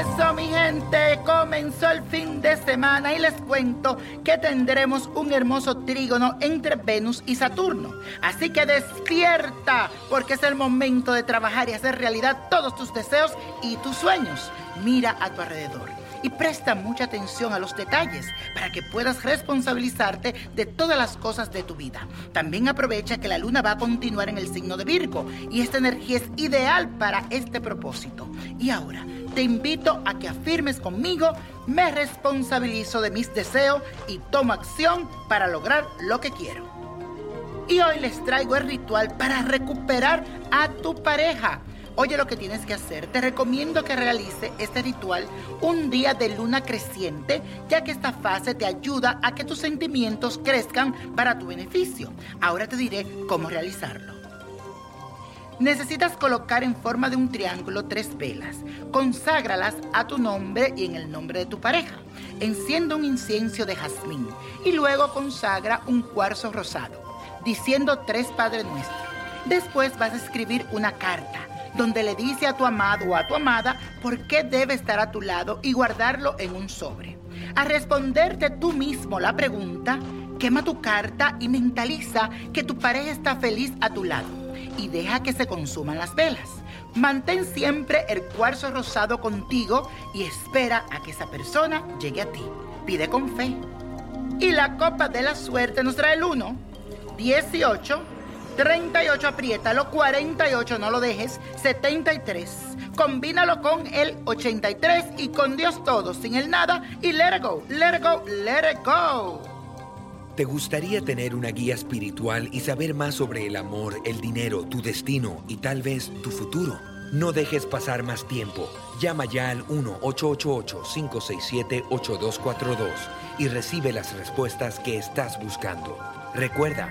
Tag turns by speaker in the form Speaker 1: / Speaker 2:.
Speaker 1: Eso, mi gente, comenzó el fin de semana y les cuento que tendremos un hermoso trígono entre Venus y Saturno. Así que despierta, porque es el momento de trabajar y hacer realidad todos tus deseos y tus sueños. Mira a tu alrededor y presta mucha atención a los detalles para que puedas responsabilizarte de todas las cosas de tu vida. También aprovecha que la luna va a continuar en el signo de Virgo y esta energía es ideal para este propósito. Y ahora, te invito a que afirmes conmigo, me responsabilizo de mis deseos y tomo acción para lograr lo que quiero. Y hoy les traigo el ritual para recuperar a tu pareja. Oye lo que tienes que hacer. Te recomiendo que realice este ritual un día de luna creciente, ya que esta fase te ayuda a que tus sentimientos crezcan para tu beneficio. Ahora te diré cómo realizarlo. Necesitas colocar en forma de un triángulo tres velas. Conságralas a tu nombre y en el nombre de tu pareja. Enciende un incienso de jazmín y luego consagra un cuarzo rosado, diciendo tres Padres Nuestros. Después vas a escribir una carta donde le dice a tu amado o a tu amada por qué debe estar a tu lado y guardarlo en un sobre. A responderte tú mismo la pregunta, quema tu carta y mentaliza que tu pareja está feliz a tu lado y deja que se consuman las velas. Mantén siempre el cuarzo rosado contigo y espera a que esa persona llegue a ti. Pide con fe. Y la copa de la suerte nos trae el 1, 18, 38, apriétalo, 48, no lo dejes, 73. Combínalo con el 83 y con Dios todo, sin el nada y let it go, let it go, let it go.
Speaker 2: ¿Te gustaría tener una guía espiritual y saber más sobre el amor, el dinero, tu destino y tal vez tu futuro? No dejes pasar más tiempo. Llama ya al 1-888-567-8242 y recibe las respuestas que estás buscando. Recuerda,